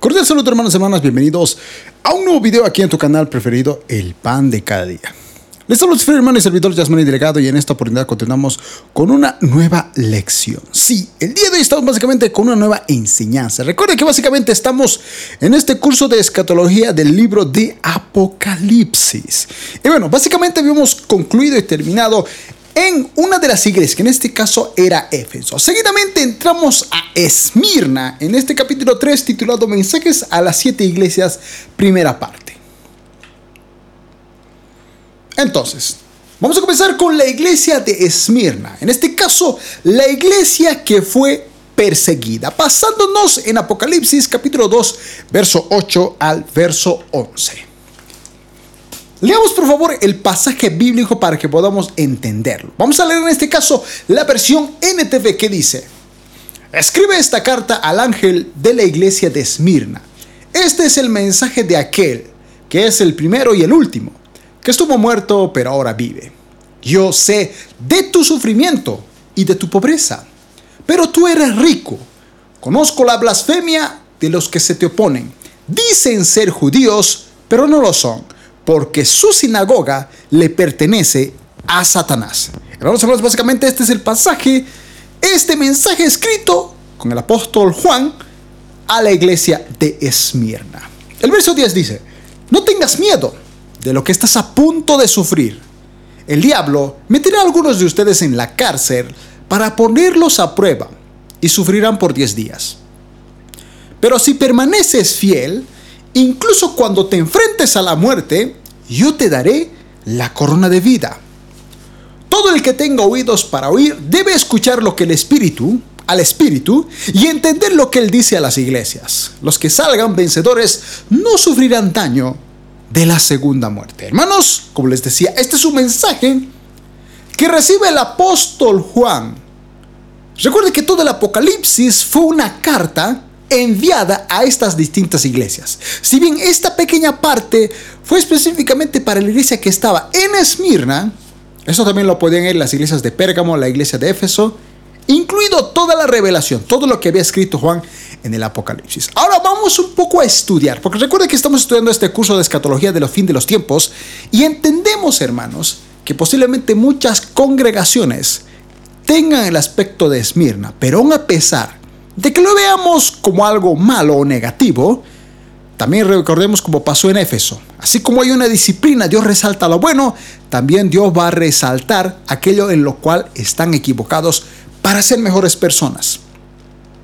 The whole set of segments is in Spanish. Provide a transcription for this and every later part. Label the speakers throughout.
Speaker 1: Cordial saludo hermanos y hermanas, bienvenidos a un nuevo video aquí en tu canal preferido, El Pan de Cada Día. Les saludo su hermano y servidor Yasmani Delegado y en esta oportunidad continuamos con una nueva lección. Sí, el día de hoy estamos básicamente con una nueva enseñanza. Recuerden que básicamente estamos en este curso de escatología del libro de Apocalipsis. Y bueno, básicamente habíamos concluido y terminado en una de las iglesias, que en este caso era Éfeso. Seguidamente entramos a Esmirna, en este capítulo 3 titulado Mensajes a las siete iglesias, primera parte. Entonces, vamos a comenzar con la iglesia de Esmirna, en este caso la iglesia que fue perseguida, pasándonos en Apocalipsis capítulo 2, verso 8 al verso 11. Leamos por favor el pasaje bíblico para que podamos entenderlo. Vamos a leer en este caso la versión NTV que dice, escribe esta carta al ángel de la iglesia de Esmirna. Este es el mensaje de aquel, que es el primero y el último, que estuvo muerto pero ahora vive. Yo sé de tu sufrimiento y de tu pobreza, pero tú eres rico. Conozco la blasfemia de los que se te oponen. Dicen ser judíos, pero no lo son porque su sinagoga le pertenece a Satanás. Hermanos, hermanos, básicamente este es el pasaje, este mensaje escrito con el apóstol Juan a la iglesia de Esmirna. El verso 10 dice, no tengas miedo de lo que estás a punto de sufrir. El diablo meterá a algunos de ustedes en la cárcel para ponerlos a prueba y sufrirán por 10 días. Pero si permaneces fiel, incluso cuando te enfrentes a la muerte, yo te daré la corona de vida. Todo el que tenga oídos para oír debe escuchar lo que el Espíritu, al Espíritu, y entender lo que Él dice a las iglesias. Los que salgan vencedores no sufrirán daño de la segunda muerte. Hermanos, como les decía, este es un mensaje que recibe el apóstol Juan. Recuerde que todo el Apocalipsis fue una carta enviada a estas distintas iglesias. Si bien esta pequeña parte fue específicamente para la iglesia que estaba en Esmirna, eso también lo podían ir las iglesias de Pérgamo, la iglesia de Éfeso, incluido toda la revelación, todo lo que había escrito Juan en el Apocalipsis. Ahora vamos un poco a estudiar, porque recuerden que estamos estudiando este curso de escatología de los fin de los tiempos y entendemos, hermanos, que posiblemente muchas congregaciones tengan el aspecto de Esmirna, pero aún a pesar de que lo veamos como algo malo o negativo, también recordemos como pasó en Éfeso. Así como hay una disciplina, Dios resalta lo bueno, también Dios va a resaltar aquello en lo cual están equivocados para ser mejores personas.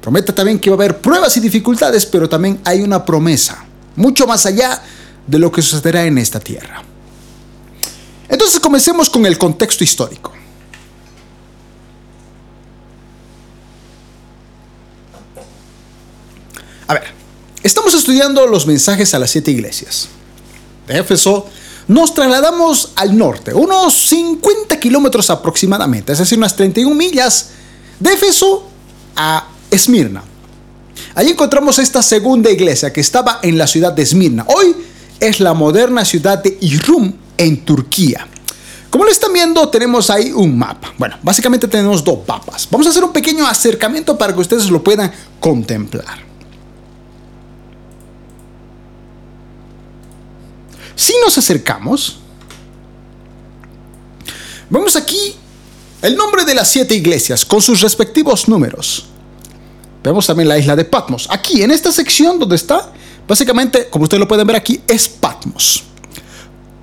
Speaker 1: Promete también que va a haber pruebas y dificultades, pero también hay una promesa, mucho más allá de lo que sucederá en esta tierra. Entonces comencemos con el contexto histórico. A ver, estamos estudiando los mensajes a las siete iglesias. De Éfeso nos trasladamos al norte, unos 50 kilómetros aproximadamente, es decir, unas 31 millas de Éfeso a Esmirna. Allí encontramos esta segunda iglesia que estaba en la ciudad de Esmirna. Hoy es la moderna ciudad de Irum en Turquía. Como lo están viendo, tenemos ahí un mapa. Bueno, básicamente tenemos dos mapas. Vamos a hacer un pequeño acercamiento para que ustedes lo puedan contemplar. Si nos acercamos, vemos aquí el nombre de las siete iglesias con sus respectivos números. Vemos también la isla de Patmos. Aquí, en esta sección donde está, básicamente, como ustedes lo pueden ver aquí, es Patmos.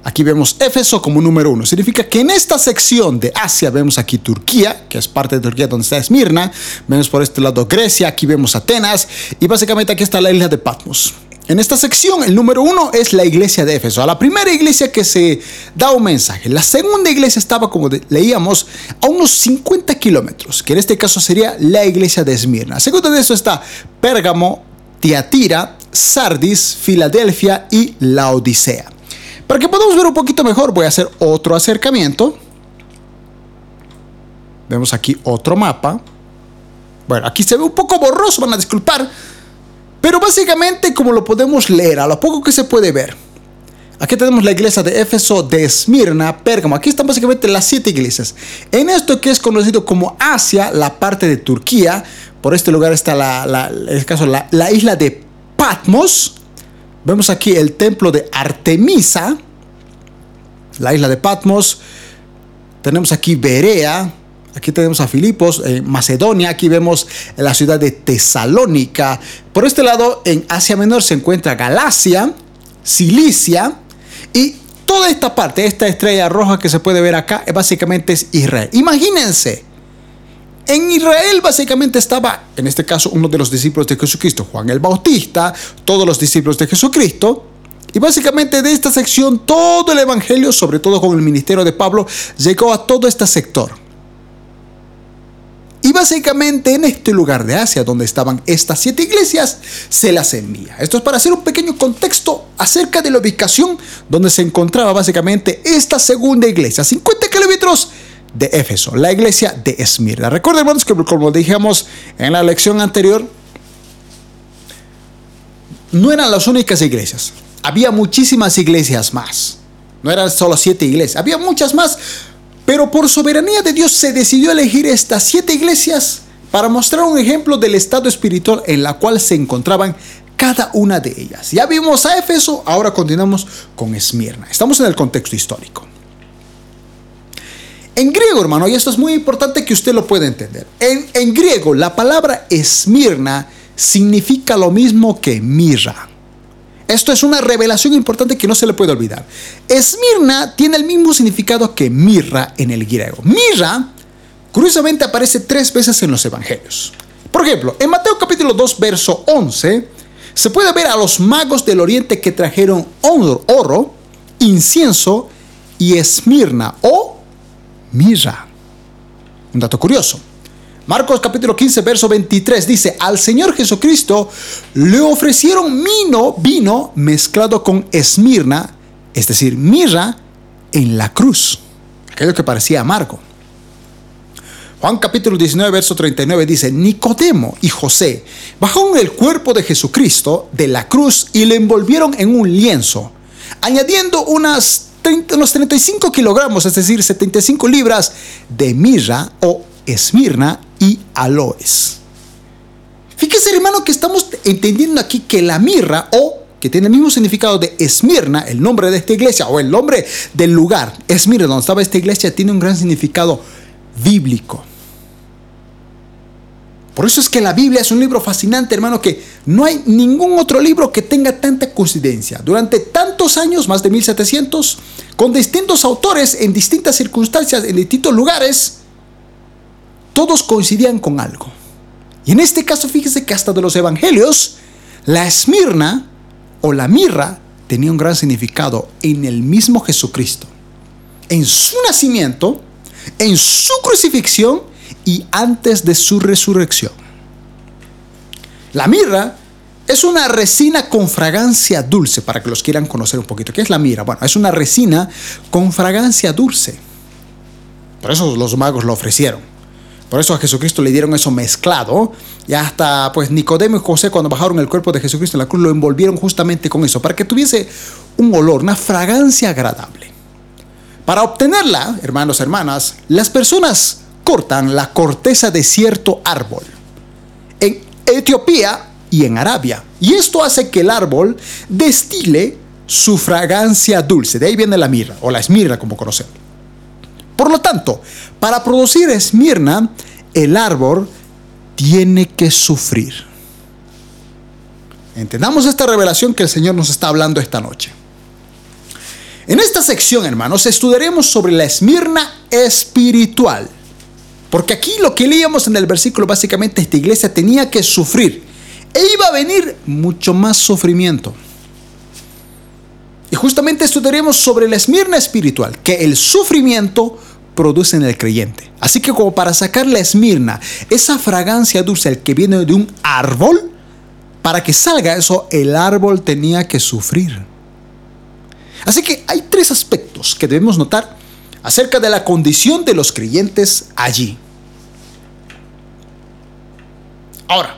Speaker 1: Aquí vemos Éfeso como número uno. Significa que en esta sección de Asia vemos aquí Turquía, que es parte de Turquía donde está Esmirna. Vemos por este lado Grecia, aquí vemos Atenas y básicamente aquí está la isla de Patmos. En esta sección, el número uno es la iglesia de Éfeso, a la primera iglesia que se da un mensaje. La segunda iglesia estaba, como leíamos, a unos 50 kilómetros, que en este caso sería la iglesia de Esmirna. Segundo de eso está Pérgamo, Tiatira, Sardis, Filadelfia y la Odisea. Para que podamos ver un poquito mejor, voy a hacer otro acercamiento. Vemos aquí otro mapa. Bueno, aquí se ve un poco borroso, van a disculpar pero básicamente, como lo podemos leer, a lo poco que se puede ver, aquí tenemos la iglesia de Éfeso, de Esmirna, Pérgamo. Aquí están básicamente las siete iglesias. En esto que es conocido como Asia, la parte de Turquía, por este lugar está la, la, caso, la, isla de Patmos, vemos aquí el templo de Artemisa, la isla de Patmos, tenemos aquí Berea, Aquí tenemos a Filipos, en Macedonia, aquí vemos la ciudad de Tesalónica. Por este lado, en Asia Menor se encuentra Galacia, Cilicia y toda esta parte, esta estrella roja que se puede ver acá, básicamente es Israel. Imagínense, en Israel básicamente estaba, en este caso, uno de los discípulos de Jesucristo, Juan el Bautista, todos los discípulos de Jesucristo. Y básicamente de esta sección todo el Evangelio, sobre todo con el ministerio de Pablo, llegó a todo este sector. Y básicamente en este lugar de Asia donde estaban estas siete iglesias, se las envía. Esto es para hacer un pequeño contexto acerca de la ubicación donde se encontraba básicamente esta segunda iglesia, 50 kilómetros de Éfeso, la iglesia de Esmirna. Recuerden, hermanos, que como dijimos en la lección anterior, no eran las únicas iglesias. Había muchísimas iglesias más. No eran solo siete iglesias, había muchas más pero por soberanía de Dios se decidió elegir estas siete iglesias para mostrar un ejemplo del estado espiritual en la cual se encontraban cada una de ellas. Ya vimos a Éfeso, ahora continuamos con Esmirna. Estamos en el contexto histórico. En griego, hermano, y esto es muy importante que usted lo pueda entender. En, en griego, la palabra Esmirna significa lo mismo que mirra. Esto es una revelación importante que no se le puede olvidar. Esmirna tiene el mismo significado que mirra en el griego. Mirra, curiosamente, aparece tres veces en los evangelios. Por ejemplo, en Mateo capítulo 2, verso 11, se puede ver a los magos del oriente que trajeron oro, oro incienso y esmirna o mirra. Un dato curioso. Marcos capítulo 15, verso 23 dice, al Señor Jesucristo le ofrecieron vino, vino mezclado con esmirna, es decir, mirra, en la cruz, aquello que parecía amargo. Juan capítulo 19, verso 39 dice, Nicodemo y José bajaron el cuerpo de Jesucristo de la cruz y le envolvieron en un lienzo, añadiendo unas unos 35 kilogramos, es decir, 75 libras de mirra o esmirna y aloes. Fíjese, hermano, que estamos entendiendo aquí que la mirra o que tiene el mismo significado de Esmirna, el nombre de esta iglesia o el nombre del lugar, Esmirna, donde estaba esta iglesia, tiene un gran significado bíblico. Por eso es que la Biblia es un libro fascinante, hermano, que no hay ningún otro libro que tenga tanta coincidencia. Durante tantos años, más de 1700, con distintos autores en distintas circunstancias, en distintos lugares, todos coincidían con algo. Y en este caso, fíjese que hasta de los evangelios, la esmirna o la mirra tenía un gran significado en el mismo Jesucristo. En su nacimiento, en su crucifixión y antes de su resurrección. La mirra es una resina con fragancia dulce, para que los quieran conocer un poquito. ¿Qué es la mirra? Bueno, es una resina con fragancia dulce. Por eso los magos lo ofrecieron. Por eso a Jesucristo le dieron eso mezclado. Y hasta pues Nicodemo y José cuando bajaron el cuerpo de Jesucristo en la cruz lo envolvieron justamente con eso, para que tuviese un olor, una fragancia agradable. Para obtenerla, hermanos, hermanas, las personas cortan la corteza de cierto árbol. En Etiopía y en Arabia. Y esto hace que el árbol destile su fragancia dulce. De ahí viene la mirra, o la esmirra como conocemos. Por lo tanto, para producir esmirna, el árbol tiene que sufrir. Entendamos esta revelación que el Señor nos está hablando esta noche. En esta sección, hermanos, estudiaremos sobre la esmirna espiritual. Porque aquí lo que leíamos en el versículo, básicamente esta iglesia tenía que sufrir. E iba a venir mucho más sufrimiento. Y justamente estudiaremos sobre la esmirna espiritual, que el sufrimiento produce en el creyente. Así que como para sacar la esmirna, esa fragancia dulce que viene de un árbol, para que salga eso, el árbol tenía que sufrir. Así que hay tres aspectos que debemos notar acerca de la condición de los creyentes allí. Ahora,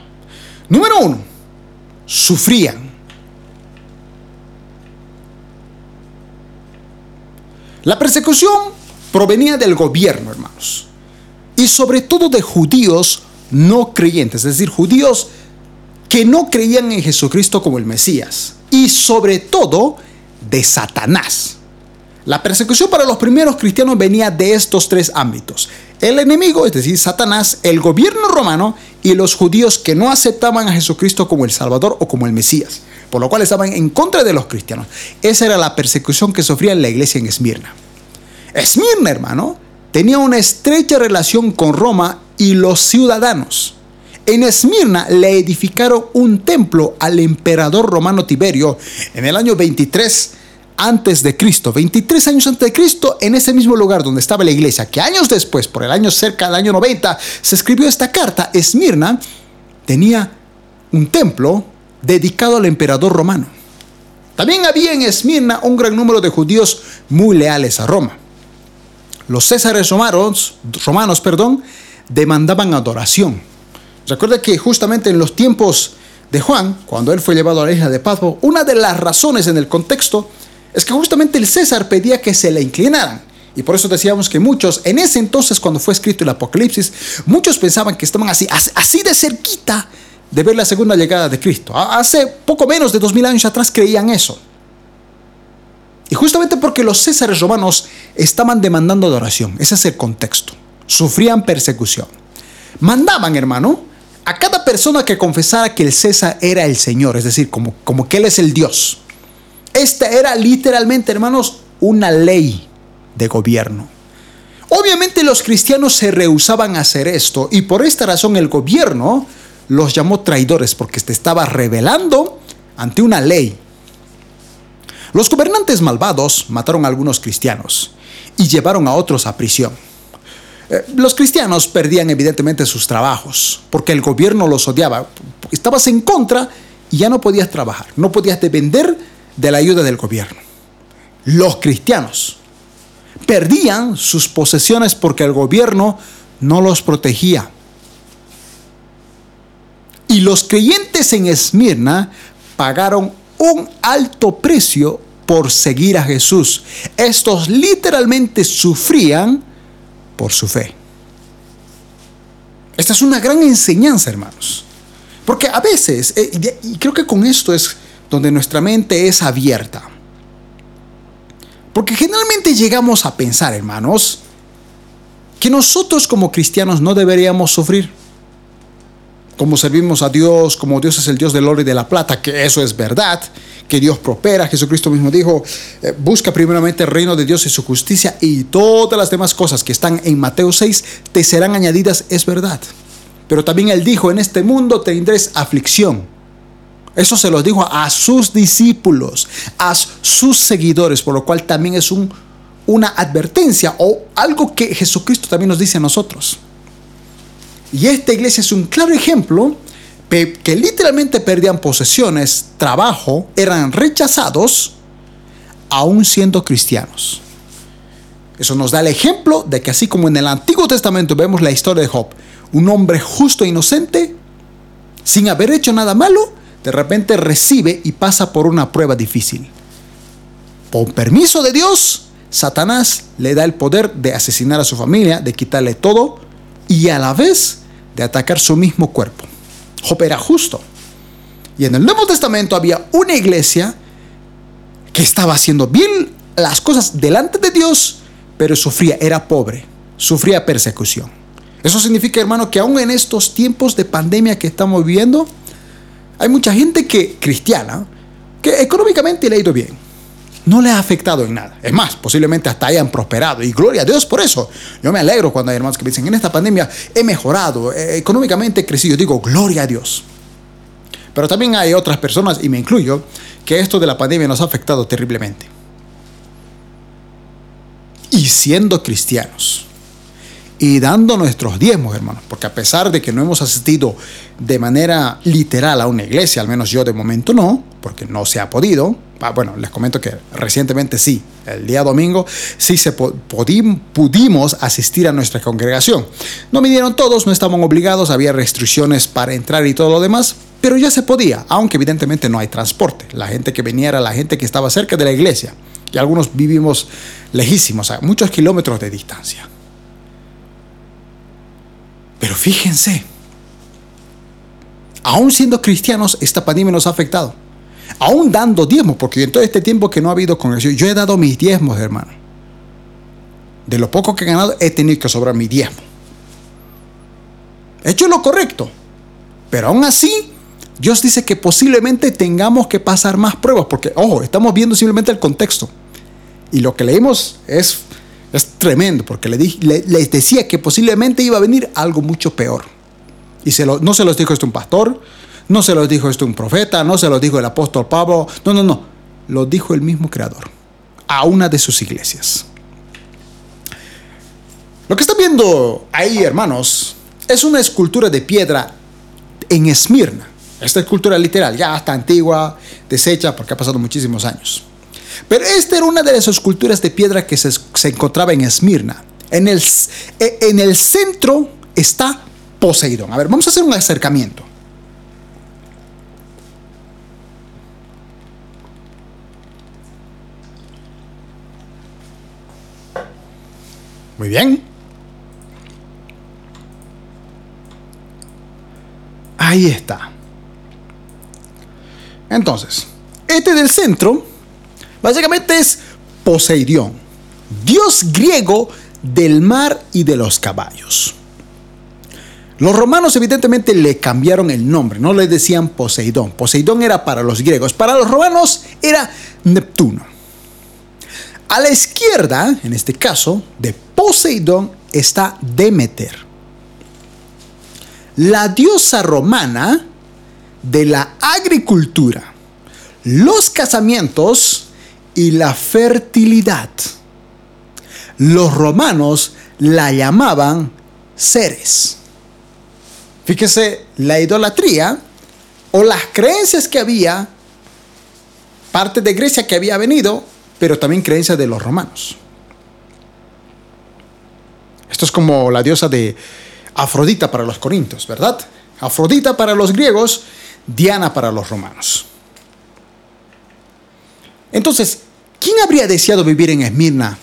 Speaker 1: número uno, sufrían. La persecución provenía del gobierno, hermanos. Y sobre todo de judíos no creyentes, es decir, judíos que no creían en Jesucristo como el Mesías y sobre todo de Satanás. La persecución para los primeros cristianos venía de estos tres ámbitos. El enemigo, es decir, Satanás, el gobierno romano y los judíos que no aceptaban a Jesucristo como el Salvador o como el Mesías, por lo cual estaban en contra de los cristianos. Esa era la persecución que sufría la iglesia en Esmirna. Esmirna, hermano, tenía una estrecha relación con Roma y los ciudadanos. En Esmirna le edificaron un templo al emperador romano Tiberio en el año 23 antes de Cristo, 23 años antes de Cristo, en ese mismo lugar donde estaba la iglesia, que años después, por el año cerca del año 90, se escribió esta carta, Esmirna tenía un templo dedicado al emperador romano. También había en Esmirna un gran número de judíos muy leales a Roma. Los césares romanos, romanos perdón, demandaban adoración. Recuerda que justamente en los tiempos de Juan, cuando él fue llevado a la isla de Patmos, una de las razones en el contexto es que justamente el César pedía que se le inclinaran. Y por eso decíamos que muchos, en ese entonces cuando fue escrito el Apocalipsis, muchos pensaban que estaban así, así de cerquita de ver la segunda llegada de Cristo. Hace poco menos de dos mil años atrás creían eso. Y justamente porque los césares romanos estaban demandando adoración, ese es el contexto. Sufrían persecución. Mandaban, hermano, a cada persona que confesara que el César era el Señor, es decir, como, como que Él es el Dios. Esta era literalmente, hermanos, una ley de gobierno. Obviamente los cristianos se rehusaban a hacer esto y por esta razón el gobierno los llamó traidores porque se estaba rebelando ante una ley. Los gobernantes malvados mataron a algunos cristianos y llevaron a otros a prisión. Eh, los cristianos perdían evidentemente sus trabajos porque el gobierno los odiaba. Estabas en contra y ya no podías trabajar, no podías depender de la ayuda del gobierno. Los cristianos perdían sus posesiones porque el gobierno no los protegía. Y los creyentes en Esmirna pagaron un alto precio por seguir a Jesús. Estos literalmente sufrían por su fe. Esta es una gran enseñanza, hermanos. Porque a veces, eh, y creo que con esto es donde nuestra mente es abierta. Porque generalmente llegamos a pensar, hermanos, que nosotros como cristianos no deberíamos sufrir. Como servimos a Dios, como Dios es el Dios del oro y de la plata, que eso es verdad, que Dios prospera. Jesucristo mismo dijo, eh, busca primeramente el reino de Dios y su justicia y todas las demás cosas que están en Mateo 6 te serán añadidas, es verdad. Pero también Él dijo, en este mundo tendréis aflicción. Eso se lo dijo a sus discípulos, a sus seguidores, por lo cual también es un, una advertencia o algo que Jesucristo también nos dice a nosotros. Y esta iglesia es un claro ejemplo que literalmente perdían posesiones, trabajo, eran rechazados, aún siendo cristianos. Eso nos da el ejemplo de que así como en el Antiguo Testamento vemos la historia de Job, un hombre justo e inocente, sin haber hecho nada malo, de repente recibe y pasa por una prueba difícil. Por permiso de Dios, Satanás le da el poder de asesinar a su familia, de quitarle todo y a la vez de atacar su mismo cuerpo. Job era justo. Y en el Nuevo Testamento había una iglesia que estaba haciendo bien las cosas delante de Dios, pero sufría, era pobre, sufría persecución. Eso significa, hermano, que aún en estos tiempos de pandemia que estamos viviendo, hay mucha gente que cristiana que económicamente le ha ido bien. No le ha afectado en nada. Es más, posiblemente hasta hayan prosperado. Y gloria a Dios por eso. Yo me alegro cuando hay hermanos que me dicen, en esta pandemia he mejorado, eh, económicamente he crecido. Digo, gloria a Dios. Pero también hay otras personas, y me incluyo, que esto de la pandemia nos ha afectado terriblemente. Y siendo cristianos, y dando nuestros diezmos, hermanos, porque a pesar de que no hemos asistido de manera literal a una iglesia, al menos yo de momento no, porque no se ha podido, ah, bueno, les comento que recientemente sí, el día domingo sí se pudimos asistir a nuestra congregación. No vinieron todos, no estaban obligados, había restricciones para entrar y todo lo demás, pero ya se podía, aunque evidentemente no hay transporte. La gente que venía era la gente que estaba cerca de la iglesia, y algunos vivimos lejísimos, a muchos kilómetros de distancia. Pero fíjense, Aún siendo cristianos, esta pandemia nos ha afectado. Aún dando diezmos, porque en todo este tiempo que no ha habido congregación, yo he dado mis diezmos, hermano. De lo poco que he ganado, he tenido que sobrar mi diezmo. He hecho lo correcto. Pero aún así, Dios dice que posiblemente tengamos que pasar más pruebas, porque, ojo, estamos viendo simplemente el contexto. Y lo que leímos es, es tremendo, porque le, les decía que posiblemente iba a venir algo mucho peor. Y se lo, no se los dijo esto un pastor, no se los dijo esto un profeta, no se los dijo el apóstol Pablo, no, no, no, lo dijo el mismo creador a una de sus iglesias. Lo que están viendo ahí, hermanos, es una escultura de piedra en Esmirna. Esta escultura literal, ya está antigua, deshecha, porque ha pasado muchísimos años. Pero esta era una de las esculturas de piedra que se, encontraba en Esmirna. En el, en el centro está Poseidón. A ver, vamos a hacer un acercamiento. Muy bien. Ahí está. Entonces, este del centro, básicamente es Poseidón, dios griego del mar y de los caballos. Los romanos evidentemente le cambiaron el nombre, no le decían Poseidón. Poseidón era para los griegos, para los romanos era Neptuno. A la izquierda, en este caso, de Poseidón está Demeter, la diosa romana de la agricultura, los casamientos y la fertilidad. Los romanos la llamaban Ceres. Fíjese, la idolatría o las creencias que había, parte de Grecia que había venido, pero también creencias de los romanos. Esto es como la diosa de Afrodita para los corintios, ¿verdad? Afrodita para los griegos, Diana para los romanos. Entonces, ¿quién habría deseado vivir en Esmirna?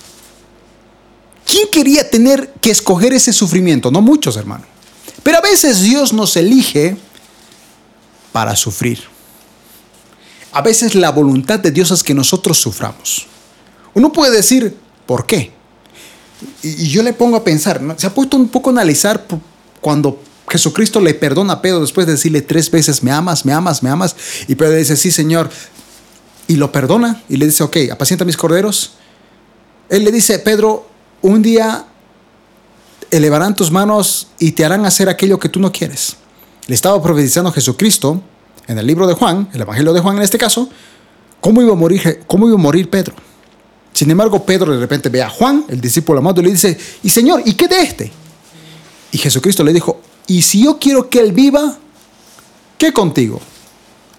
Speaker 1: ¿Quién quería tener que escoger ese sufrimiento? No muchos, hermano. Pero a veces Dios nos elige para sufrir. A veces la voluntad de Dios es que nosotros suframos. Uno puede decir, ¿por qué? Y yo le pongo a pensar, se ha puesto un poco a analizar cuando Jesucristo le perdona a Pedro después de decirle tres veces, me amas, me amas, me amas. Y Pedro dice, sí, Señor. Y lo perdona y le dice, ok, apacienta mis corderos. Él le dice, Pedro, un día elevarán tus manos y te harán hacer aquello que tú no quieres. Le estaba profetizando Jesucristo en el libro de Juan, el Evangelio de Juan en este caso, cómo iba a morir, Pedro. Sin embargo, Pedro de repente ve a Juan, el discípulo amado, y le dice, y Señor, ¿y qué de este? Y Jesucristo le dijo, y si yo quiero que él viva, ¿qué contigo?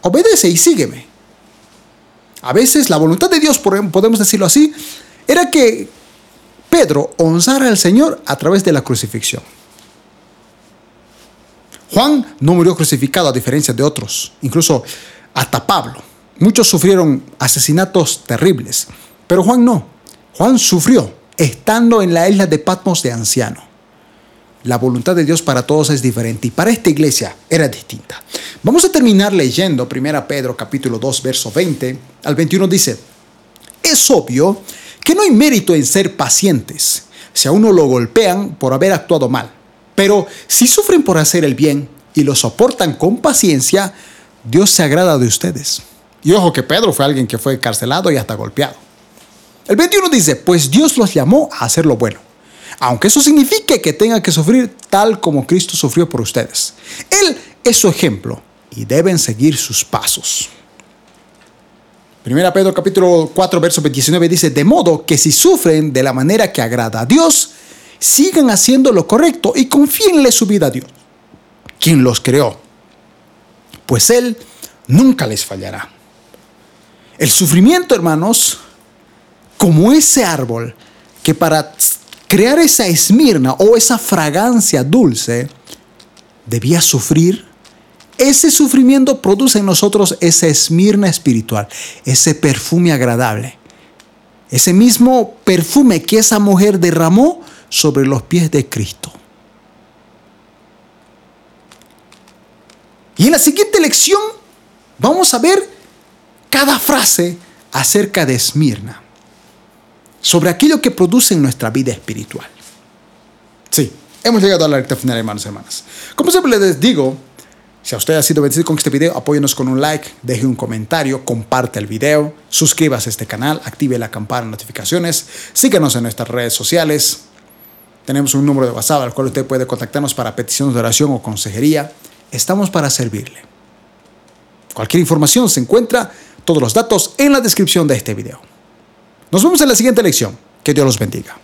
Speaker 1: Obedece y sígueme. A veces la voluntad de Dios, podemos decirlo así, era que Pedro honrara al Señor a través de la crucifixión. Juan no murió crucificado a diferencia de otros, incluso hasta Pablo. Muchos sufrieron asesinatos terribles, pero Juan no. Juan sufrió estando en la isla de Patmos de anciano. La voluntad de Dios para todos es diferente y para esta iglesia era distinta. Vamos a terminar leyendo 1 Pedro capítulo 2 verso 20 al 21 dice, es obvio que no hay mérito en ser pacientes si a uno lo golpean por haber actuado mal. Pero si sufren por hacer el bien y lo soportan con paciencia, Dios se agrada de ustedes. Y ojo que Pedro fue alguien que fue encarcelado y hasta golpeado. El 21 dice, pues Dios los llamó a hacer lo bueno, aunque eso signifique que tengan que sufrir tal como Cristo sufrió por ustedes. Él es su ejemplo y deben seguir sus pasos. Primera Pedro capítulo 4 verso 19 dice, de modo que si sufren de la manera que agrada a Dios, sigan haciendo lo correcto y confíenle su vida a Dios, quien los creó, pues Él nunca les fallará. El sufrimiento, hermanos, como ese árbol que para crear esa esmirna o esa fragancia dulce, debía sufrir ese sufrimiento produce en nosotros esa esmirna espiritual, ese perfume agradable. Ese mismo perfume que esa mujer derramó sobre los pies de Cristo. Y en la siguiente lección vamos a ver cada frase acerca de Esmirna, sobre aquello que produce en nuestra vida espiritual. Sí, hemos llegado a la recta final, hermanos y hermanas. Como siempre les digo, si a usted ha sido bendecido con este video, apóyenos con un like, deje un comentario, comparte el video, suscríbase a este canal, active la campana de notificaciones, síganos en nuestras redes sociales. Tenemos un número de WhatsApp al cual usted puede contactarnos para peticiones de oración o consejería. Estamos para servirle. Cualquier información se encuentra, todos los datos en la descripción de este video. Nos vemos en la siguiente lección. Que Dios los bendiga.